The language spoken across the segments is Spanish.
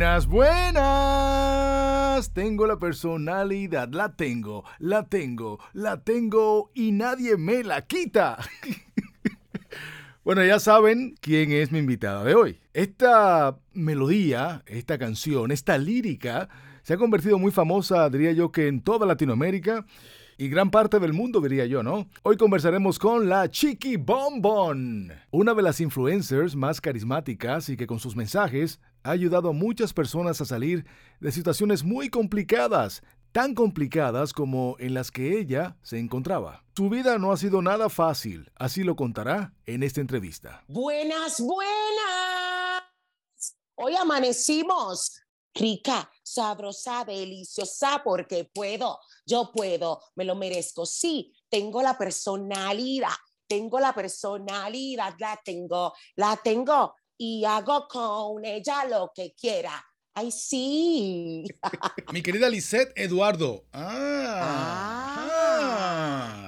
Buenas, buenas. Tengo la personalidad, la tengo, la tengo, la tengo y nadie me la quita. Bueno, ya saben quién es mi invitada de hoy. Esta melodía, esta canción, esta lírica se ha convertido muy famosa, diría yo, que en toda Latinoamérica y gran parte del mundo, diría yo, ¿no? Hoy conversaremos con la Chiqui Bonbon, una de las influencers más carismáticas y que con sus mensajes ha ayudado a muchas personas a salir de situaciones muy complicadas, tan complicadas como en las que ella se encontraba. Su vida no ha sido nada fácil, así lo contará en esta entrevista. Buenas, buenas. Hoy amanecimos rica, sabrosa, deliciosa, porque puedo, yo puedo, me lo merezco. Sí, tengo la personalidad, tengo la personalidad, la tengo, la tengo y hago con ella lo que quiera. Ay, sí. Mi querida Lisette Eduardo. Ah,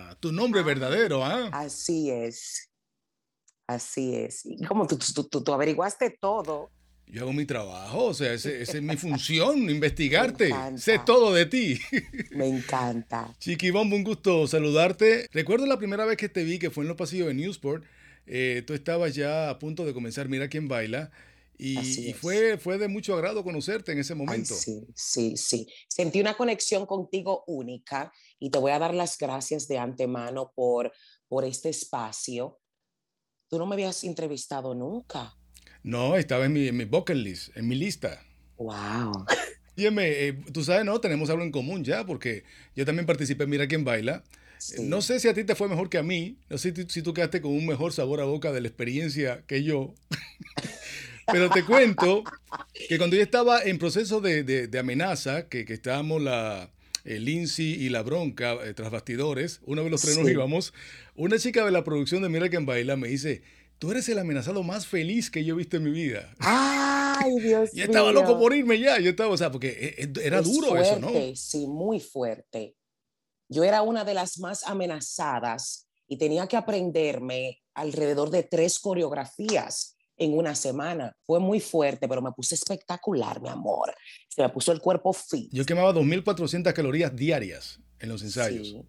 ah. tu nombre verdadero, ¿ah? Así es. Así es. Y como tú, tú, tú, tú averiguaste todo. Yo hago mi trabajo, o sea, esa es mi función, investigarte. Sé todo de ti. Me encanta. Chiqui Bombo, un gusto saludarte. Recuerdo la primera vez que te vi, que fue en los pasillos de Newsport. Eh, tú estabas ya a punto de comenzar Mira quién baila. Y, fue, fue de mucho agrado conocerte en ese momento. sí, sí, sí. Sentí una conexión contigo única y te voy a dar las gracias de antemano por, por este espacio. Tú no me habías entrevistado nunca. No, estaba en mi, en mi bucket list, en mi lista. Wow. Dime, eh, tú sabes, no, tenemos algo en común ya, porque yo también participé en Mira quién baila. No sé si a ti te fue mejor que a mí, no sé si tú quedaste con un mejor sabor a boca de la experiencia que yo. Pero te cuento que cuando yo estaba en proceso de, de, amenaza, que, que, estábamos la eh, Lindsay y la bronca eh, tras bastidores, uno de los tres nos íbamos, una chica de la producción de Mira quién baila me dice, tú eres el amenazado más feliz que yo he visto en mi vida. Ay, Dios mío. Yo estaba loco por irme ya. Yo estaba, o sea, porque e, e, era duro eso, ¿no? Sí, muy fuerte. Yo era una de las más amenazadas y tenía que aprenderme alrededor de tres coreografías en una semana. Fue muy fuerte, pero me puse espectacular, mi amor. Se me puso el cuerpo fit. Yo quemaba 2.400 calorías diarias en los ensayos. Sí.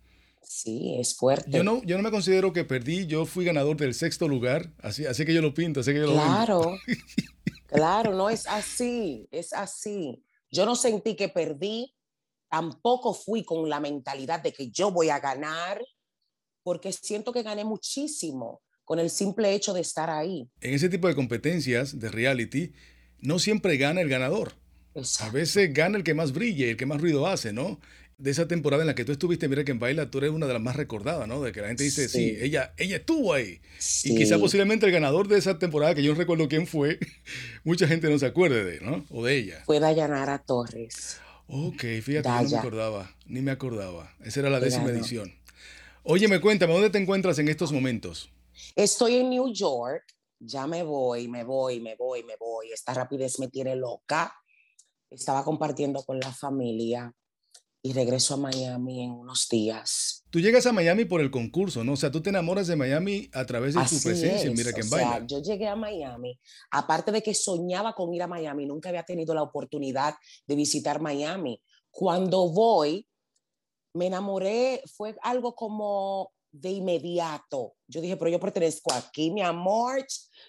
Sí, es fuerte. Yo no, yo no me considero que perdí, yo fui ganador del sexto lugar, así, así que yo lo pinto, así que yo lo Claro, claro, no es así, es así. Yo no sentí que perdí, tampoco fui con la mentalidad de que yo voy a ganar, porque siento que gané muchísimo con el simple hecho de estar ahí. En ese tipo de competencias de reality, no siempre gana el ganador. A veces gana el que más brille, el que más ruido hace, ¿no? de esa temporada en la que tú estuviste, mira que en baila, tú eres una de las más recordadas, ¿no? De que la gente dice, sí, ella, ella estuvo ahí. Y quizá posiblemente el ganador de esa temporada, que yo no recuerdo quién fue, mucha gente no se acuerde de, ¿no? O de ella. Fue Dayanara Torres. Ok, fíjate, no me acordaba, ni me acordaba. Esa era la décima edición. Oye, me cuéntame, ¿dónde te encuentras en estos momentos? Estoy en New York, ya me voy, me voy, me voy, me voy. Esta rapidez me tiene loca. Estaba compartiendo con la familia y regreso a Miami en unos días. Tú llegas a Miami por el concurso, ¿no? O sea, tú te enamoras de Miami a través de tu presencia Mira quién baila. Sea, yo llegué a Miami, aparte de que soñaba con ir a Miami, nunca había tenido la oportunidad de visitar Miami. Cuando voy, me enamoré, fue algo como de inmediato. Yo dije, pero yo pertenezco aquí, mi amor,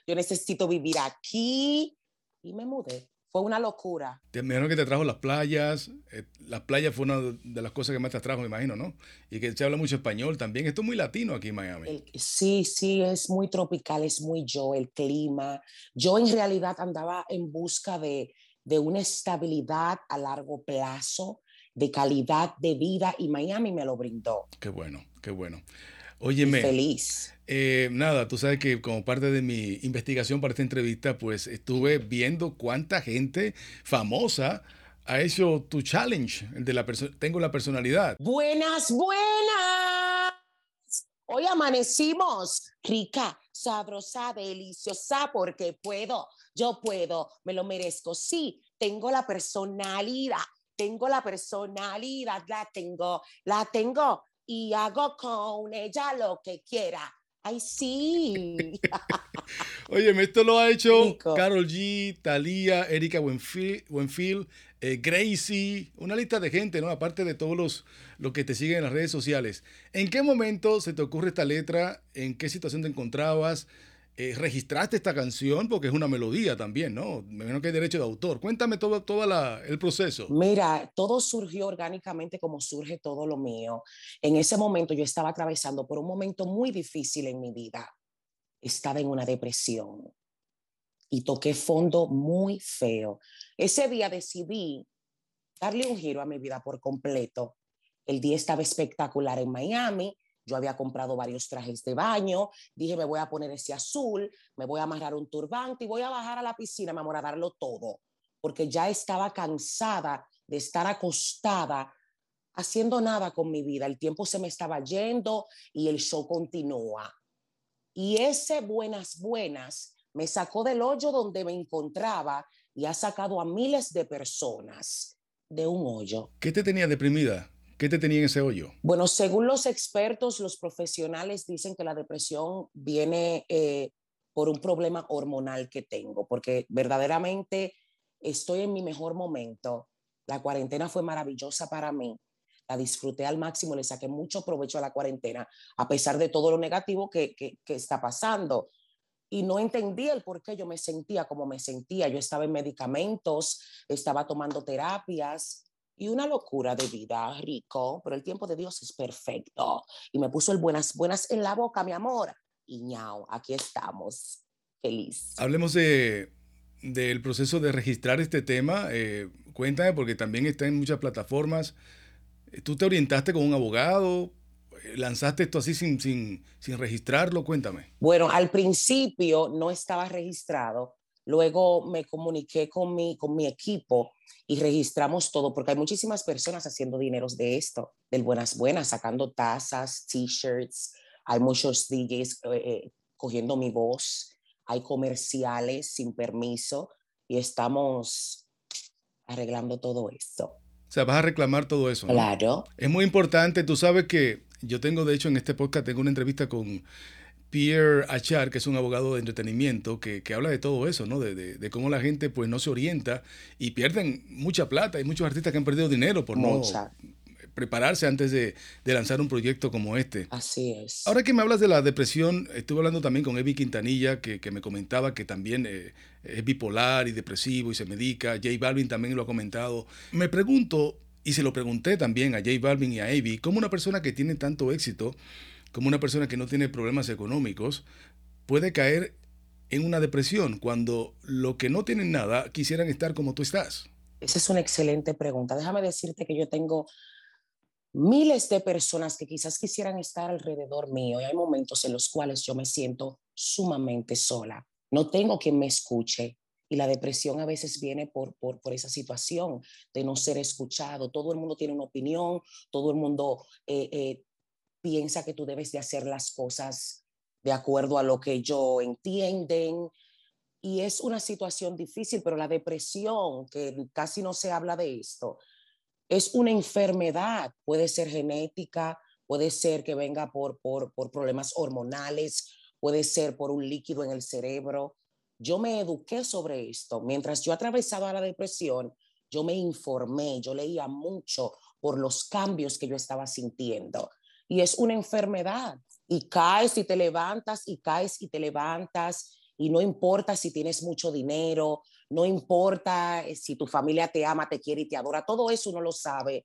yo necesito vivir aquí y me mudé fue una locura. Me imagino que te trajo las playas. Eh, las playas fue una de las cosas que más te trajo, me imagino, ¿no? Y que se habla mucho español también. Esto es muy latino aquí en Miami. sí, sí, es muy tropical, es muy yo, el clima. Yo en realidad andaba en busca de, de una estabilidad a largo plazo, de calidad de vida y Miami me lo brindó. Qué bueno, qué bueno. Óyeme. Feliz. Eh, nada, tú sabes que como parte de mi investigación para esta entrevista, pues estuve viendo cuánta gente famosa ha hecho tu challenge de la tengo la personalidad. Buenas, buenas. Hoy amanecimos rica, sabrosa, deliciosa, porque puedo, yo puedo, me lo merezco. Sí, tengo la personalidad, tengo la personalidad, la tengo, la tengo y hago con ella lo que quiera. Ay, sí. Oye, esto lo ha hecho Carol G, Thalía, Erika Wenfield, eh, Gracie, una lista de gente, ¿no? Aparte de todos los, los que te siguen en las redes sociales. ¿En qué momento se te ocurre esta letra? ¿En qué situación te encontrabas? Eh, registraste esta canción porque es una melodía también, ¿no? Me imagino que hay derecho de autor. Cuéntame todo, todo el proceso. Mira, todo surgió orgánicamente como surge todo lo mío. En ese momento yo estaba atravesando por un momento muy difícil en mi vida. Estaba en una depresión y toqué fondo muy feo. Ese día decidí darle un giro a mi vida por completo. El día estaba espectacular en Miami yo había comprado varios trajes de baño, dije, me voy a poner ese azul, me voy a amarrar un turbante y voy a bajar a la piscina, me amor, a darlo todo, porque ya estaba cansada de estar acostada haciendo nada con mi vida. El tiempo se me estaba yendo y el show continúa. Y ese buenas, buenas me sacó del hoyo donde me encontraba y ha sacado a miles de personas de un hoyo. ¿Qué te tenía deprimida? ¿Qué te tenía en ese hoyo? Bueno, según los expertos, los profesionales dicen que la depresión viene eh, por un problema hormonal que tengo, porque verdaderamente estoy en mi mejor momento. La cuarentena fue maravillosa para mí. La disfruté al máximo, le saqué mucho provecho a la cuarentena, a pesar de todo lo negativo que, que, está pasando. Y no entendía el por qué yo me sentía como me sentía. Yo estaba en medicamentos, estaba tomando terapias, y una locura de vida, rico, pero el tiempo de Dios es perfecto. Y me puso el buenas, buenas en la boca, mi amor. Y ñao, aquí estamos, feliz. Hablemos de, del proceso de registrar este tema. Eh, cuéntame, porque también está en muchas plataformas. ¿Tú te orientaste con un abogado? ¿Lanzaste esto así sin, sin, sin registrarlo? Cuéntame. Bueno, al principio no estaba registrado. Luego me comuniqué con mi, con mi equipo y registramos todo, porque hay muchísimas personas haciendo dineros de esto, del Buenas Buenas, sacando tazas, t-shirts, hay muchos DJs eh, eh, cogiendo mi voz, hay comerciales sin permiso y estamos arreglando todo esto. O sea, vas a reclamar todo eso. Claro. Es muy importante, tú sabes que yo tengo, de hecho, en este podcast, tengo una entrevista con Pierre Achar, que es un abogado de entretenimiento, que, habla de todo eso, ¿no? De, cómo la gente pues no se orienta y pierden mucha plata. Hay muchos artistas que han perdido dinero por no prepararse antes de, lanzar un proyecto como este. Así es. Ahora que me hablas de la depresión, estuve hablando también con Evi Quintanilla, que, me comentaba que también eh, es bipolar y depresivo y se medica. J Balvin también lo ha comentado. Me pregunto, y se lo pregunté también a J Balvin y a Evi, cómo una persona que tiene tanto éxito como una persona que no tiene problemas económicos puede caer en una depresión cuando lo que no tienen nada quisieran estar como tú estás? Esa es una excelente pregunta. Déjame decirte que yo tengo miles de personas que quizás quisieran estar alrededor mío y hay momentos en los cuales yo me siento sumamente sola. No tengo quien me escuche y la depresión a veces viene por, por, por, esa situación de no ser escuchado. Todo el mundo tiene una opinión, todo el mundo eh, eh, piensa que tú debes de hacer las cosas de acuerdo a lo que ellos entienden. Y es una situación difícil, pero la depresión, que casi no se habla de esto, es una enfermedad, puede ser genética, puede ser que venga por, por, por problemas hormonales, puede ser por un líquido en el cerebro. Yo me eduqué sobre esto. Mientras yo atravesaba la depresión, yo me informé, yo leía mucho por los cambios que yo estaba sintiendo y es una enfermedad. Y caes y te levantas y caes y te levantas y no importa si tienes mucho dinero, no importa eh, si tu familia te ama, te quiere y te adora, todo eso uno lo sabe.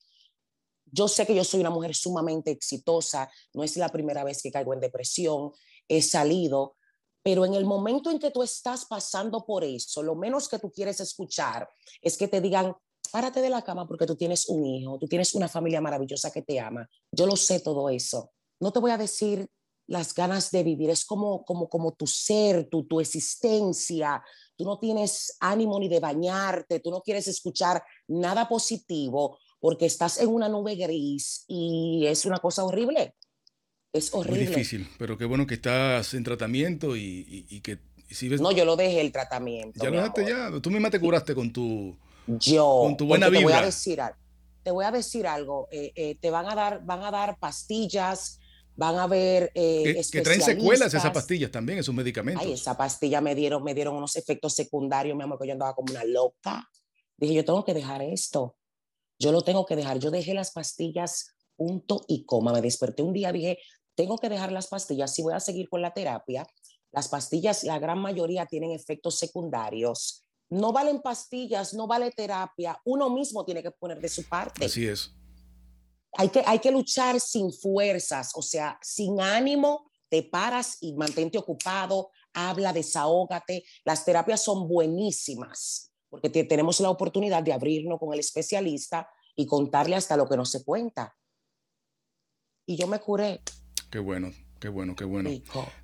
Yo sé que yo soy una mujer sumamente exitosa, no es la primera vez que caigo en depresión, he salido, pero en el momento en que tú estás pasando por eso, lo menos que tú quieres escuchar es que te digan, párate de la cama porque tú tienes un hijo, tú tienes una familia maravillosa que te ama. Yo lo sé todo eso. No te voy a decir las ganas de vivir, es como, como, como tu ser, tu, tu existencia. Tú no tienes ánimo ni de bañarte, tú no quieres escuchar nada positivo porque estás en una nube gris y es una cosa horrible. Es horrible. Muy difícil, pero qué bueno que estás en tratamiento y, y, que si ves... No, yo lo dejé el tratamiento. Ya lo dejaste ya. Tú misma te curaste con tu yo, con tu buena Te voy a decir, te voy a decir algo. Eh, eh, te van a dar, van a dar pastillas, van a ver eh, que, que, traen secuelas esas pastillas también, esos medicamentos. Ay, esa pastilla me dieron, me dieron unos efectos secundarios, mi amor, que yo andaba como una loca. Dije, yo tengo que dejar esto. Yo lo tengo que dejar. Yo dejé las pastillas, punto y coma. Me desperté un día, dije, tengo que dejar las pastillas si voy a seguir con la terapia. Las pastillas, la gran mayoría tienen efectos secundarios. No valen pastillas, no vale terapia. Uno mismo tiene que poner de su parte. Así es hay que, hay que luchar sin fuerzas, o sea, sin ánimo, te paras y mantente ocupado, habla, desahógate. Las terapias son buenísimas porque tenemos la oportunidad de abrirnos con el especialista y contarle hasta lo que no se cuenta. Y yo me curé. Qué bueno, qué bueno, qué bueno.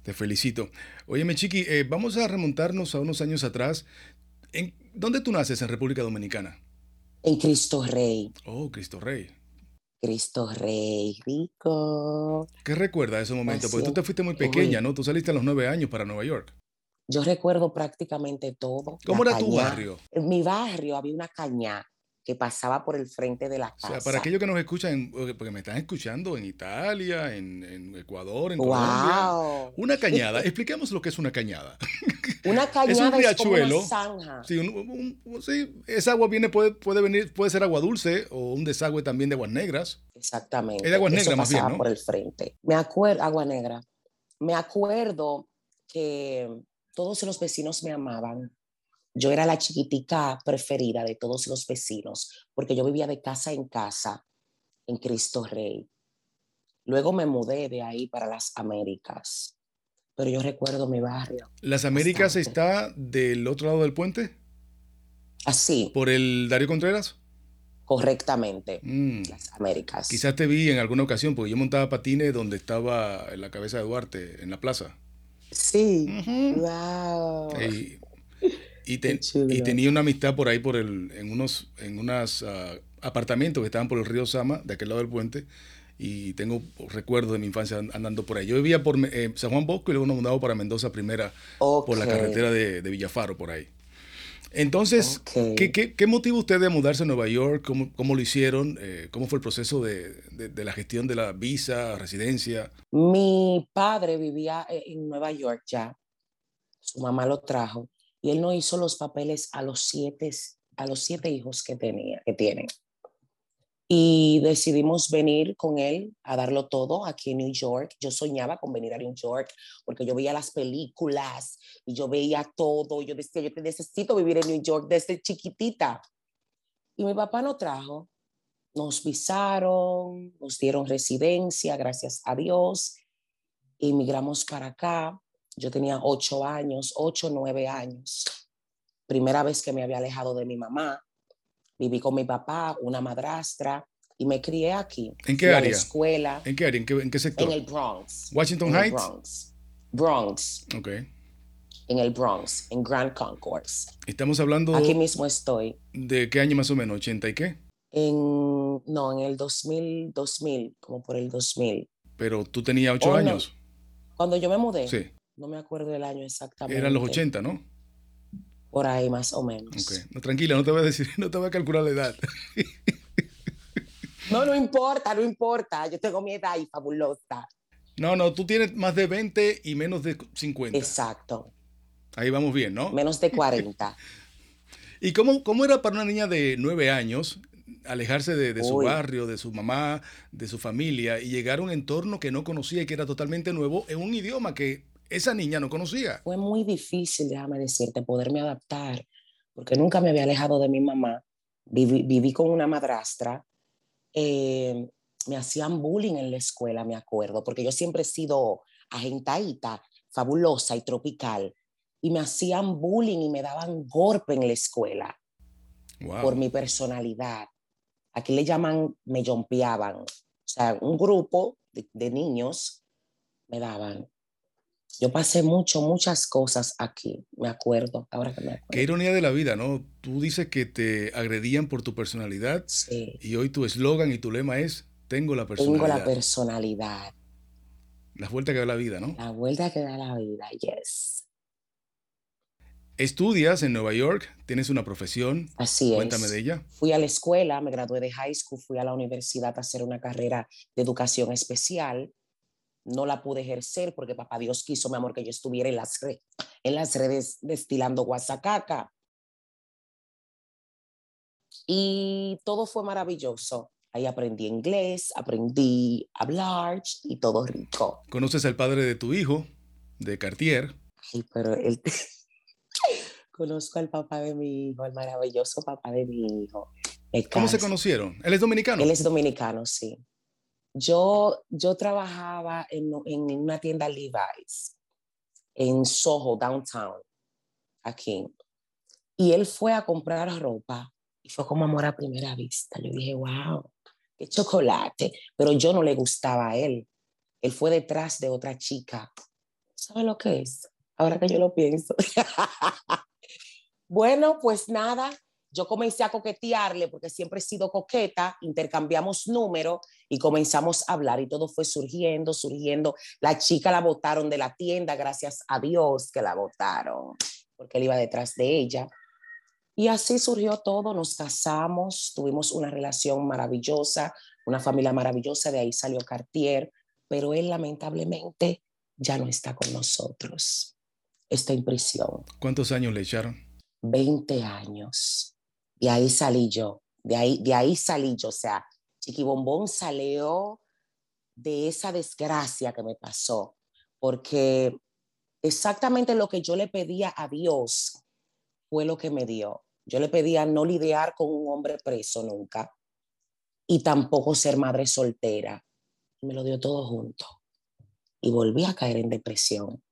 Te felicito. Óyeme, Chiqui, eh, vamos a remontarnos a unos años atrás. ¿En, ¿Dónde tú naces en República Dominicana? En Cristo Rey. Oh, Cristo Rey. Cristo Rey, rico. ¿Qué recuerda de ese momento? Porque tú te fuiste muy pequeña, ¿no? Tú saliste a los nueve años para Nueva York. Yo recuerdo prácticamente todo. ¿Cómo era tu barrio? En mi barrio había una caña que pasaba por el frente de la casa. O sea, para aquellos que nos escuchan, porque me están escuchando en Italia, en, Ecuador, en Colombia. Una cañada. Expliquemos lo que es una cañada. Una cañada es un riachuelo. Es zanja. Sí, sí, esa agua viene, puede, puede venir, puede ser agua dulce o un desagüe también de aguas negras. Exactamente. Es de aguas negras más bien, ¿no? por el frente. Me acuerdo, agua negra. Me acuerdo que todos los vecinos me amaban yo era la chiquitica preferida de todos los vecinos, porque yo vivía de casa en casa en Cristo Rey. Luego me mudé de ahí para las Américas, pero yo recuerdo mi barrio. ¿Las Américas está del otro lado del puente? Así. ¿Por el Darío Contreras? Correctamente, mm. las Américas. Quizás te vi en alguna ocasión, porque yo montaba patines donde estaba en la cabeza de Duarte, en la plaza. Sí, wow. Y, tenía una amistad por ahí, por el, en unos, en unos ah, apartamentos que estaban por el río Sama, de aquel lado del puente. Y tengo recuerdos de mi infancia andando por ahí. Yo vivía por eh, San Juan Bosco y luego nos mudamos para Mendoza primera por la carretera de, Villafaro, por ahí. Entonces, ¿qué, qué, motivó usted de mudarse a Nueva York? ¿Cómo, cómo lo hicieron? Eh, ¿Cómo fue el proceso de, de, la gestión de la visa, residencia? Mi padre vivía eh, en Nueva York ya. Su mamá lo trajo y él no hizo los papeles a los siete, a los siete hijos que, tenía, que tiene. Y decidimos venir con él a darlo todo aquí en New York. Yo soñaba con venir a New York porque yo veía las películas y yo veía todo. Yo decía, yo necesito vivir en New York desde chiquitita. Y mi papá nos trajo, nos visaron, nos dieron residencia, gracias a Dios. Emigramos para acá yo tenía ocho años, ocho, nueve años. Primera vez que me había alejado de mi mamá. Viví con mi papá, una madrastra, y me crié aquí. ¿En qué área? En la escuela. ¿En qué área? ¿En qué, sector? En el Bronx. ¿Washington en Heights? Bronx. Bronx. Ok. En el Bronx, en Grand Concourse. Estamos hablando... Aquí mismo estoy. ¿De qué año más o menos? ¿80 y qué? En, no, en el 2000, 2000, como por el 2000. Pero tú tenías ocho años. Cuando yo me mudé. Sí. No me acuerdo del año exactamente. Eran los 80, ¿no? Por ahí más o menos. Okay. No, tranquila, no te voy a decir, no te voy a calcular la edad. no, no importa, no importa. Yo tengo mi edad y fabulosa. No, no, tú tienes más de 20 y menos de 50. Exacto. Ahí vamos bien, ¿no? Menos de 40. ¿Y cómo, cómo era para una niña de 9 años alejarse de, de su barrio, de su mamá, de su familia y llegar a un entorno que no conocía y que era totalmente nuevo en un idioma que esa niña no conocía. Fue muy difícil, déjame decirte, poderme adaptar, porque nunca me había alejado de mi mamá. Viví, con una madrastra. Eh, me hacían bullying en la escuela, me acuerdo, porque yo siempre he sido agentadita, fabulosa y tropical. Y me hacían bullying y me daban golpe en la escuela por mi personalidad. Aquí le llaman, me jompeaban. O sea, un grupo de, de niños me daban yo pasé mucho, muchas cosas aquí, me acuerdo, ahora que me acuerdo. Qué ironía de la vida, ¿no? Tú dices que te agredían por tu personalidad sí. y hoy tu eslogan y tu lema es, tengo la personalidad. Tengo la personalidad. La vuelta que da la vida, ¿no? La vuelta que da la vida, yes. Estudias en Nueva York, tienes una profesión. Así es. Cuéntame de ella. Fui a la escuela, me gradué de high school, fui a la universidad a hacer una carrera de educación especial no la pude ejercer porque papá Dios quiso, mi amor, que yo estuviera en las, en las redes destilando guasacaca. Y todo fue maravilloso. Ahí aprendí inglés, aprendí a hablar y todo rico. ¿Conoces al padre de tu hijo, de Cartier? Ay, pero él... Conozco al papá de mi hijo, el maravilloso papá de mi hijo. ¿Cómo se conocieron? ¿Él es dominicano? Él es dominicano, sí. Yo, yo trabajaba en, en una tienda Levi's en Soho, downtown, aquí. Y él fue a comprar ropa y fue como amor a primera vista. Yo dije, wow, qué chocolate. Pero yo no le gustaba a él. Él fue detrás de otra chica. ¿Sabe lo que es? Ahora que yo lo pienso. bueno, pues nada, yo comencé a coquetearle porque siempre he sido coqueta, intercambiamos números y comenzamos a hablar y todo fue surgiendo, surgiendo. La chica la botaron de la tienda, gracias a Dios que la botaron, porque él iba detrás de ella. Y así surgió todo, nos casamos, tuvimos una relación maravillosa, una familia maravillosa, de ahí salió Cartier, pero él lamentablemente ya no está con nosotros, está en prisión. ¿Cuántos años le echaron? 20 años. De ahí salí yo, de ahí, de ahí salí yo, o sea, Chiquibombón salió de esa desgracia que me pasó, porque exactamente lo que yo le pedía a Dios fue lo que me dio. Yo le pedía no lidiar con un hombre preso nunca y tampoco ser madre soltera. me lo dio todo junto. Y volví a caer en depresión.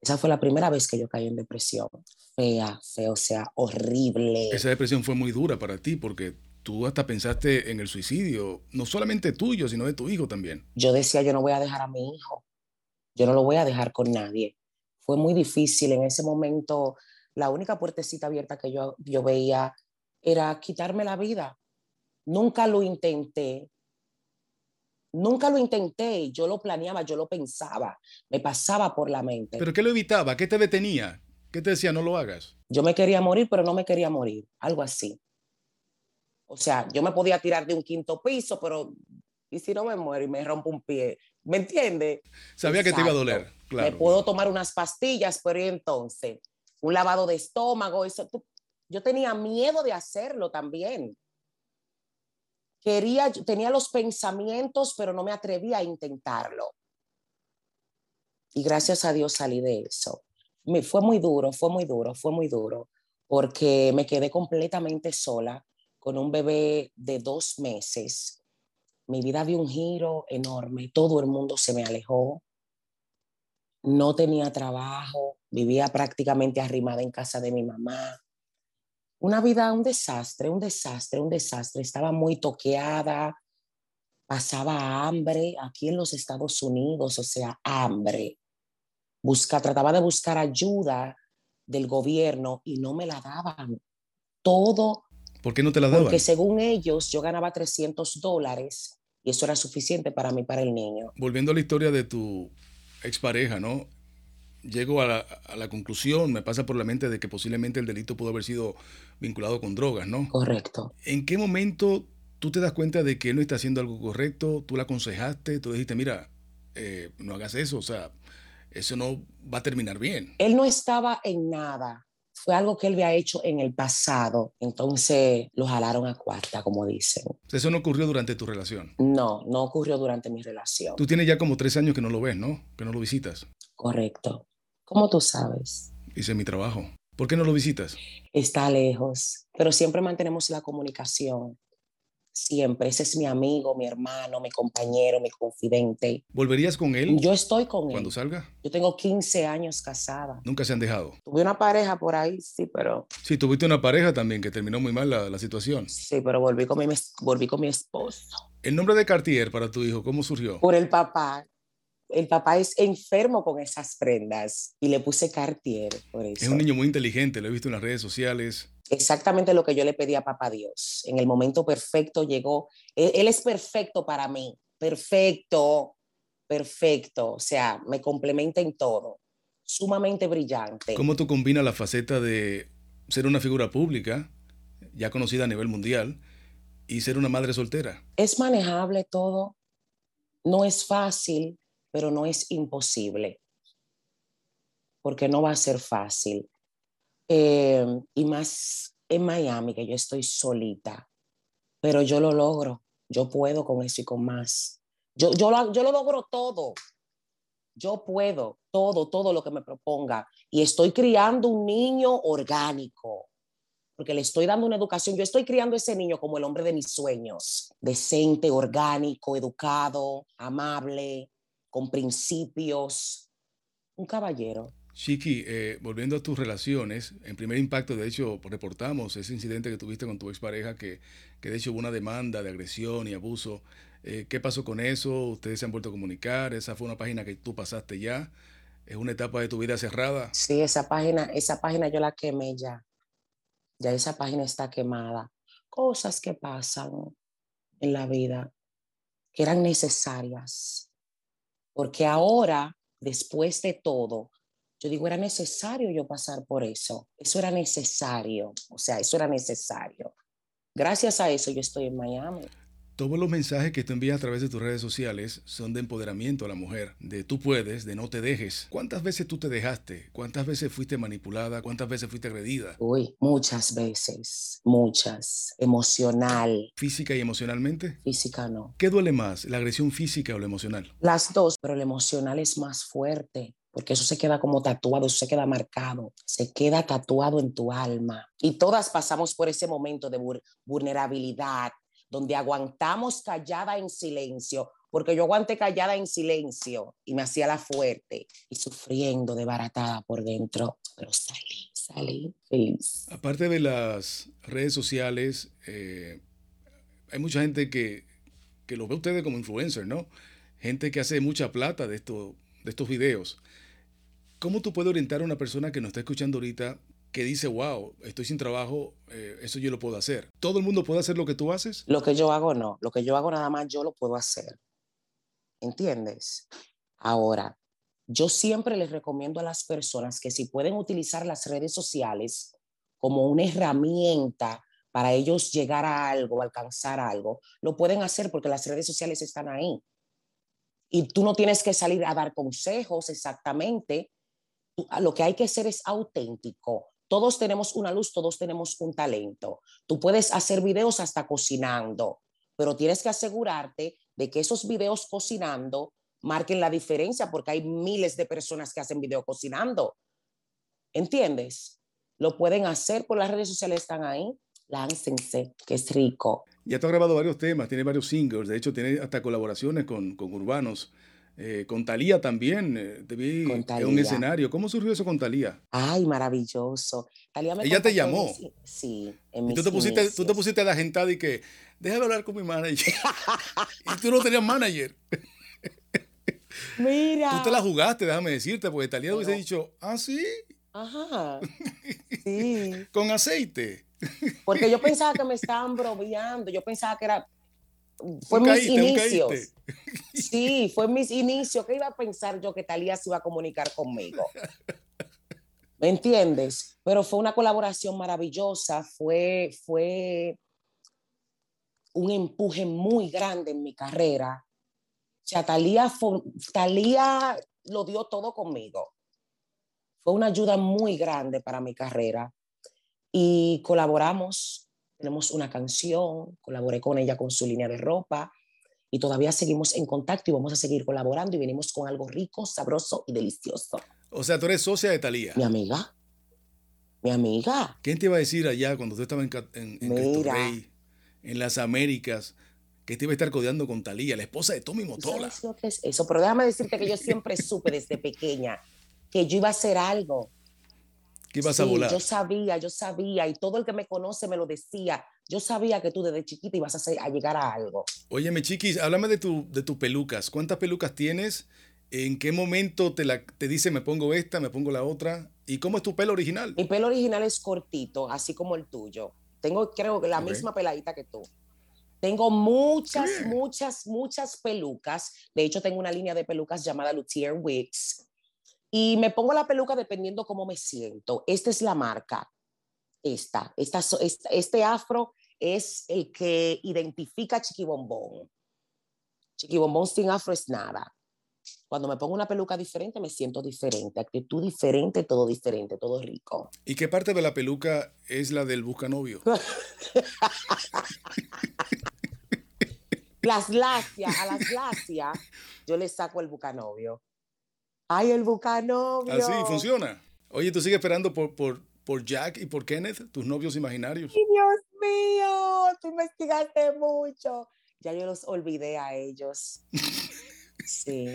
Esa fue la primera vez que yo caí en depresión. Fea, fea, o sea, horrible. Esa depresión fue muy dura para ti porque tú hasta pensaste en el suicidio, no solamente tuyo, sino de tu hijo también. Yo decía, yo no voy a dejar a mi hijo. Yo no lo voy a dejar con nadie. Fue muy difícil en ese momento. La única puertecita abierta que yo, yo veía era quitarme la vida. Nunca lo intenté, Nunca lo intenté, yo lo planeaba, yo lo pensaba, me pasaba por la mente. ¿Pero qué lo evitaba? ¿Qué te detenía? ¿Qué te decía no lo hagas? Yo me quería morir, pero no me quería morir, algo así. O sea, yo me podía tirar de un quinto piso, pero ¿y si no me muero y me rompo un pie? ¿Me entiende? Sabía que te iba a doler, claro. Me puedo tomar unas pastillas, pero entonces, un lavado de estómago, eso. Yo tenía miedo de hacerlo también tenía los pensamientos, pero no me atrevía a intentarlo. Y gracias a Dios salí de eso. Me, fue muy duro, fue muy duro, fue muy duro, porque me quedé completamente sola con un bebé de dos meses. Mi vida dio un giro enorme, todo el mundo se me alejó, no tenía trabajo, vivía prácticamente arrimada en casa de mi mamá una vida, un desastre, un desastre, un desastre. Estaba muy toqueada, pasaba hambre aquí en los Estados Unidos, o sea, hambre. Busca, trataba de buscar ayuda del gobierno y no me la daban. Todo. ¿Por qué no te la daban? Porque según ellos yo ganaba 300 dólares y eso era suficiente para mí, para el niño. Volviendo a la historia de tu expareja, ¿no? Llego a la, conclusión, me pasa por la mente de que posiblemente el delito pudo haber sido vinculado con drogas, ¿no? Correcto. ¿En qué momento tú te das cuenta de que él no está haciendo algo correcto? ¿Tú la aconsejaste? ¿Tú dijiste, mira, eh, no hagas eso? O sea, eso no va a terminar bien. Él no estaba en nada. Fue algo que él había hecho en el pasado. Entonces lo jalaron a cuarta, como dicen. Eso no ocurrió durante tu relación. No, no ocurrió durante mi relación. Tú tienes ya como tres años que no lo ves, ¿no? Que no lo visitas. Correcto. ¿Cómo tú sabes? Hice mi trabajo. ¿Por qué no lo visitas? Está lejos, pero siempre mantenemos la comunicación. Siempre. Ese es mi amigo, mi hermano, mi compañero, mi confidente. ¿Volverías con él? Yo estoy con él. ¿Cuando salga? Yo tengo 15 años casada. ¿Nunca se han dejado? Tuve una pareja por ahí, sí, pero... Sí, tuviste una pareja también que terminó muy mal la, la situación. Sí, pero volví con, mi, volví con mi esposo. ¿El nombre de Cartier para tu hijo, cómo surgió? Por el papá el papá es enfermo con esas prendas y le puse Cartier por eso. Es un niño muy inteligente, lo he visto en las redes sociales. Exactamente lo que yo le pedí a papá Dios. En el momento perfecto llegó. Él, él es perfecto para mí, perfecto, perfecto. O sea, me complementa en todo. Sumamente brillante. ¿Cómo tú combinas la faceta de ser una figura pública, ya conocida a nivel mundial, y ser una madre soltera? Es manejable todo. No es fácil pero no es imposible, porque no va a ser fácil. Eh, y más en Miami, que yo estoy solita, pero yo lo logro, yo puedo con eso y con más. Yo, yo, lo, yo lo logro todo. Yo puedo todo, todo lo que me proponga. Y estoy criando un niño orgánico, porque le estoy dando una educación. Yo estoy criando ese niño como el hombre de mis sueños, decente, orgánico, educado, amable, con principios, un caballero. Chiqui, eh, volviendo a tus relaciones, en primer impacto, de hecho, reportamos ese incidente que tuviste con tu expareja, que, que de hecho hubo una demanda de agresión y abuso. Eh, ¿Qué pasó con eso? ¿Ustedes se han vuelto a comunicar? ¿Esa fue una página que tú pasaste ya? ¿Es una etapa de tu vida cerrada? Sí, esa página, esa página yo la quemé ya. Ya esa página está quemada. Cosas que pasan en la vida que eran necesarias. Porque ahora, después de todo, yo digo, era necesario yo pasar por eso. Eso era necesario. O sea, eso era necesario. Gracias a eso yo estoy en Miami. Todos los mensajes que tú envías a través de tus redes sociales son de empoderamiento a la mujer, de tú puedes, de no te dejes. ¿Cuántas veces tú te dejaste? ¿Cuántas veces fuiste manipulada? ¿Cuántas veces fuiste agredida? Uy, muchas veces, muchas. Emocional. ¿Física y emocionalmente? Física no. ¿Qué duele más, la agresión física o la emocional? Las dos, pero la emocional es más fuerte porque eso se queda como tatuado, eso se queda marcado, se queda tatuado en tu alma. Y todas pasamos por ese momento de vulnerabilidad, donde aguantamos callada en silencio, porque yo aguanté callada en silencio y me hacía la fuerte y sufriendo de baratada por dentro, pero salí, salí feliz. Aparte de las redes sociales, eh, hay mucha gente que, que lo ve ustedes como influencer, ¿no? Gente que hace mucha plata de, esto, de estos videos. ¿Cómo tú puedes orientar a una persona que nos está escuchando ahorita que dice, wow, estoy sin trabajo, eh, eso yo lo puedo hacer? ¿Todo el mundo puede hacer lo que tú haces? Lo que yo hago no, lo que yo hago nada más yo lo puedo hacer. ¿Entiendes? Ahora, yo siempre les recomiendo a las personas que si pueden utilizar las redes sociales como una herramienta para ellos llegar a algo, alcanzar algo, lo pueden hacer porque las redes sociales están ahí. Y tú no tienes que salir a dar consejos exactamente, lo que hay que ser es auténtico. Todos tenemos una luz, todos tenemos un talento. Tú puedes hacer videos hasta cocinando, pero tienes que asegurarte de que esos videos cocinando marquen la diferencia porque hay miles de personas que hacen video cocinando. ¿Entiendes? Lo pueden hacer por las redes sociales, están ahí. Láncense, que es rico. Ya te ha grabado varios temas, tiene varios singles, de hecho tiene hasta colaboraciones con, con urbanos. Eh, con Talía también, eh, te vi en un escenario. ¿Cómo surgió eso con Talía? Ay, maravilloso. Ella te llamó. sí, en tú, te pusiste, tú te pusiste a la gente y que, déjame hablar con mi manager. y tú no tenías manager. Mira. Tú te la jugaste, déjame decirte, porque Talía hubiese dicho, ah, sí. Ajá. Sí. con aceite. Porque yo pensaba que me estaban bromeando, yo pensaba que era fue mis inicios. Sí, fue mis inicios. ¿Qué iba a pensar yo que Talía se iba a comunicar conmigo? ¿Me entiendes? Pero fue una colaboración maravillosa, fue, fue un empuje muy grande en mi carrera. O sea, Talía, Talía lo dio todo conmigo. Fue una ayuda muy grande para mi carrera y colaboramos tenemos una canción, colaboré con ella con su línea de ropa y todavía seguimos en contacto y vamos a seguir colaborando y venimos con algo rico, sabroso y delicioso. O sea, tú eres socia de Talía. Mi amiga. Mi amiga. ¿Quién te iba a decir allá cuando tú estabas en, en, Rey, en las Américas, que te iba a estar codeando con Talía, la esposa de Tommy Motola? ¿Sabes lo que es eso? Pero déjame decirte que yo siempre supe desde pequeña que yo iba a hacer algo que ibas a volar. Yo sabía, yo sabía, y todo el que me conoce me lo decía. Yo sabía que tú desde chiquita ibas a, a llegar a algo. Óyeme, chiquis, háblame de, tu, de tus pelucas. ¿Cuántas pelucas tienes? ¿En qué momento te, la, te dice me pongo esta, me pongo la otra? ¿Y cómo es tu pelo original? Mi pelo original es cortito, así como el tuyo. Tengo, creo que la misma peladita que tú. Tengo muchas, muchas, muchas pelucas. De hecho, tengo una línea de pelucas llamada Luthier Wigs y me pongo la peluca dependiendo cómo me siento. Esta es la marca. Esta, esta, este afro es el que identifica a Chiqui Bombón. Chiqui Bombón sin afro es nada. Cuando me pongo una peluca diferente, me siento diferente. Actitud diferente, todo diferente, todo rico. ¿Y qué parte de la peluca es la del buscanovio? las glacias, a las glacias, yo le saco el bucanovio. ¡Ay, el bucanovio! Así, funciona. Oye, ¿tú sigues esperando por, por, por Jack y por Kenneth, tus novios imaginarios? ¡Ay, Dios mío! Tú investigaste mucho. Ya yo los olvidé a ellos. Sí.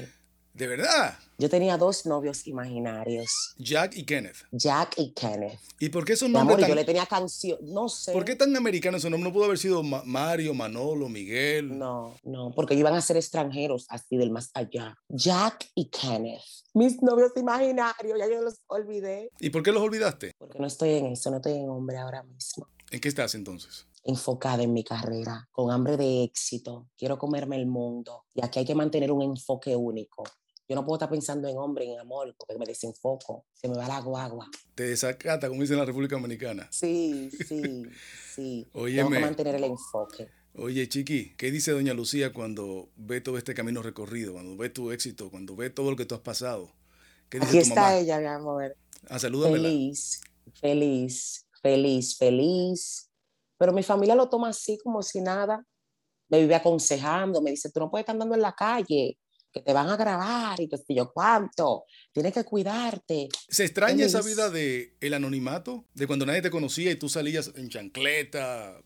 ¿De verdad? Yo tenía dos novios imaginarios. Jack y Kenneth. Jack y Kenneth. ¿Y por qué esos Mi nombres amor, tan, yo le tenía canción, no sé. ¿Por qué tan americanos esos nombres? No pudo haber sido Ma- Mario, Manolo, Miguel. No, no, porque iban a ser extranjeros, así del más allá. Jack y Kenneth. Mis novios imaginarios, ya yo los olvidé. ¿Y por qué los olvidaste? Porque no estoy en eso, no estoy en hombre ahora mismo. ¿En qué estás entonces? Enfocada en mi carrera, con hambre de éxito. Quiero comerme el mundo. Y aquí hay que mantener un enfoque único. Yo no puedo estar pensando en hombre, en amor, porque me desenfoco. Se me va la guagua. Te desacata, como dicen en la República Dominicana. Sí, sí, sí. Tengo Óyeme. que mantener el enfoque. Oye, Chiqui, ¿qué dice Doña Lucía cuando ve todo este camino recorrido, cuando ve tu éxito, cuando ve todo lo que tú has pasado? ¿Qué dice Aquí tu está mamá? ella, mi amor. Ah, salúdamela. Feliz, feliz, feliz, feliz. Pero mi familia lo toma así como si nada. Me vive aconsejando, me dice, tú no puedes estar andando en la calle, que te van a grabar y que sé yo cuánto. Tienes que cuidarte. ¿Se extraña esa vida de el anonimato? De cuando nadie te conocía y tú salías en chancleta,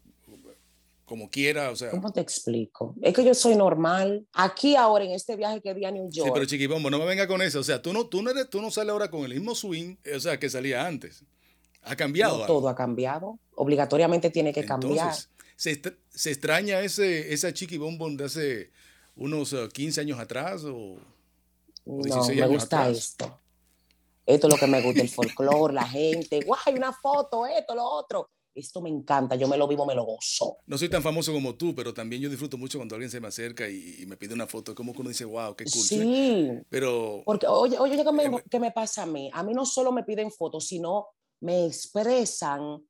como quiera, o sea. ¿Cómo te explico? Es que yo soy normal. Aquí ahora, en este viaje que di a New Sí, York, pero Chiqui Bombo, no me venga con eso. O sea, tú no, tú no, eres, tú no sales ahora con el mismo swing, o sea, que salía antes. Ha cambiado. no todo ha cambiado. Obligatoriamente tiene que cambiar. ¿se, se extraña ese, esa Chiqui Bombón de hace unos eh, 15 años atrás? O, No, 16 me años gusta atrás. esto. Esto es lo que me gusta, el folclore, la gente. ¡Guay, una foto! Esto, lo otro. Esto me encanta. Yo me lo vivo, me lo gozo. no soy tan famoso como tú, pero también yo disfruto mucho cuando alguien se me acerca y, y me pide una foto. Como que uno dice, wow, qué cool. ¿sí? Sí. Pero Porque, oye, oye, ¿qué me, Eh, qué me pasa a mí? A mí no solo me piden fotos, sino me expresan,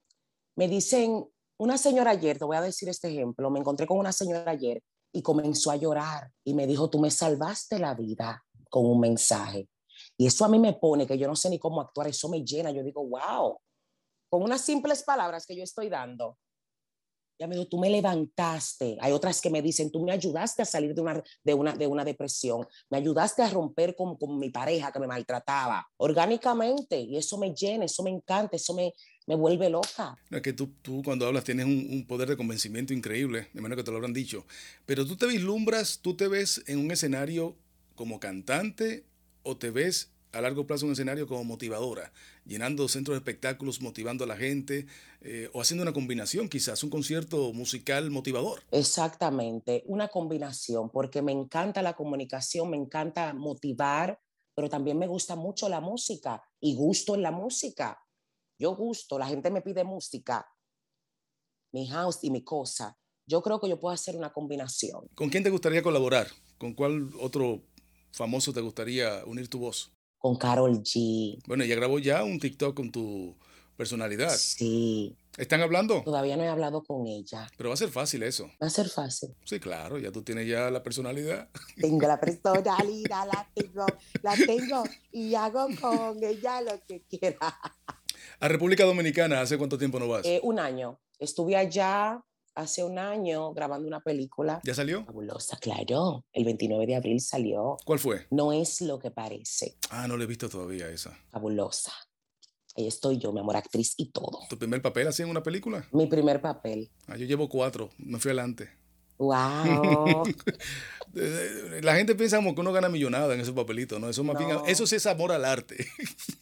me dicen, una señora ayer, te voy a decir este ejemplo, me encontré con una señora ayer y comenzó a llorar y me dijo, tú me salvaste la vida con un mensaje. Y eso a mí me pone que yo no sé ni cómo actuar, eso me llena, yo digo, wow, con unas simples palabras que yo estoy dando. Ya me dijo, tú me levantaste. Hay otras que me dicen, tú me ayudaste a salir de una, de una, de una depresión, me ayudaste a romper con, con mi pareja que me maltrataba orgánicamente. Y eso me llena, eso me encanta, eso me, me vuelve loca. es que tú, tú cuando hablas tienes un, un poder de convencimiento increíble, de manera que te lo habrán dicho. Pero tú te vislumbras, tú te ves en un escenario como cantante o te ves a largo plazo un escenario como motivadora, llenando centros de espectáculos, motivando a la gente eh, o haciendo una combinación, quizás un concierto musical motivador. Exactamente, una combinación, porque me encanta la comunicación, me encanta motivar, pero también me gusta mucho la música y gusto en la música. Yo gusto, la gente me pide música, mi house y mi cosa. Yo creo que yo puedo hacer una combinación. ¿Con quién te gustaría colaborar? ¿Con cuál otro famoso te gustaría unir tu voz? Con Carol G. Bueno, ella grabó ya un TikTok con tu personalidad. Sí, ¿Están hablando? todavía no he hablado con ella. Pero va a ser fácil eso. Va a ser fácil. Sí, claro, ya tú tienes ya la personalidad. Tengo la personalidad, la tengo, la tengo y hago con ella lo que quiera. A República Dominicana, ¿hace cuánto tiempo no vas? Eh, un año. Estuve allá hace un año grabando una película ¿Ya salió? fabulosa, claro. El 29 de abril salió. ¿Cuál fue? No es lo que parece. Ah, no la he visto todavía esa. Fabulosa. Ahí estoy yo, mi amor, actriz y todo. ¿Tu primer papel así en una película? Mi primer papel. Ah, yo llevo cuatro, me fui adelante. ¡Wow! La gente piensa como que uno gana millonada en esos papelitos, ¿no? Eso más bien, eso sí es amor al arte.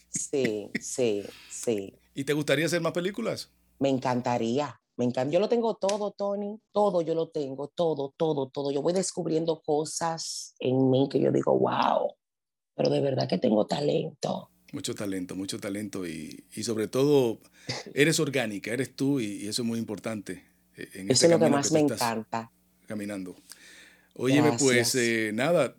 Sí, sí, sí. ¿Y te gustaría hacer más películas? Me encantaría. Me encanta. Yo lo tengo todo, Tony. Todo yo lo tengo. Todo, todo, todo. Yo voy descubriendo cosas en mí que yo digo, wow. Pero de verdad que tengo talento. Mucho talento, mucho talento y, y sobre todo eres orgánica, eres tú y, y eso es muy importante. eh, En Eso este es lo que más me estás encanta. Caminando. Óyeme, pues eh, nada,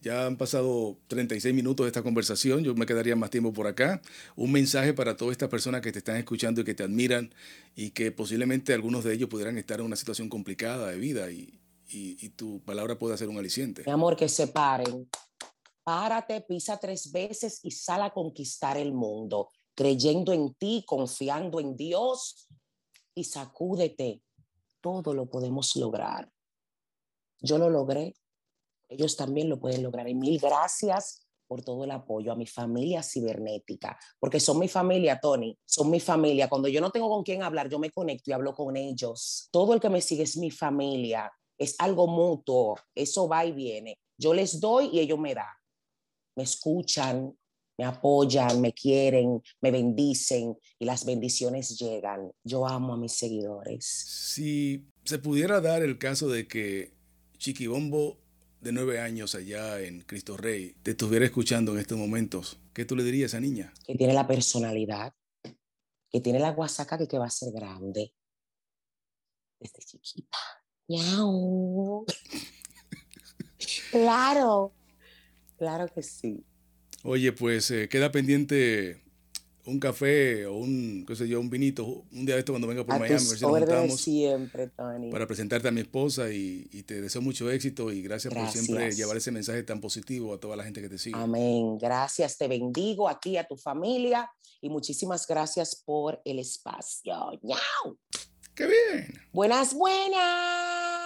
ya han pasado 36 minutos de esta conversación, yo me quedaría más tiempo por acá. Un mensaje para todas estas personas que te están escuchando y que te admiran y que posiblemente algunos de ellos pudieran estar en una situación complicada de vida y, y- y tu palabra puede ser un aliciente. Mi amor, que se paren. Párate, pisa tres veces y sal a conquistar el mundo, creyendo en ti, confiando en Dios y sacúdete. Todo lo podemos lograr. Yo lo logré, ellos también lo pueden lograr. Y mil gracias por todo el apoyo a mi familia cibernética, porque son mi familia, Tony, son mi familia. Cuando yo no tengo con quién hablar, yo me conecto y hablo con ellos. Todo el que me sigue es mi familia, es algo mutuo, eso va y viene. Yo les doy y ellos me dan. Me escuchan, me apoyan, me quieren, me bendicen y las bendiciones llegan. Yo amo a mis seguidores. Si se pudiera dar el caso de que Chiquibombo de nueve años allá en Cristo Rey te estuviera escuchando en estos momentos, ¿qué tú le dirías a esa niña? Que tiene la personalidad, que tiene la guasaca que, que va a ser grande desde chiquita. ¡Miau! claro, claro que sí. Oye, pues eh, queda pendiente un café o un, qué sé yo, un vinito, un día de esto cuando venga por Miami, a ver si siempre, Tony. Para presentarte a mi esposa y, te deseo mucho éxito y gracias, por siempre llevar ese mensaje tan positivo a toda la gente que te sigue. Amén. Gracias, te bendigo aquí a tu familia y muchísimas gracias por el espacio. ¡Ñau! ¡Qué bien! Buenas, buenas.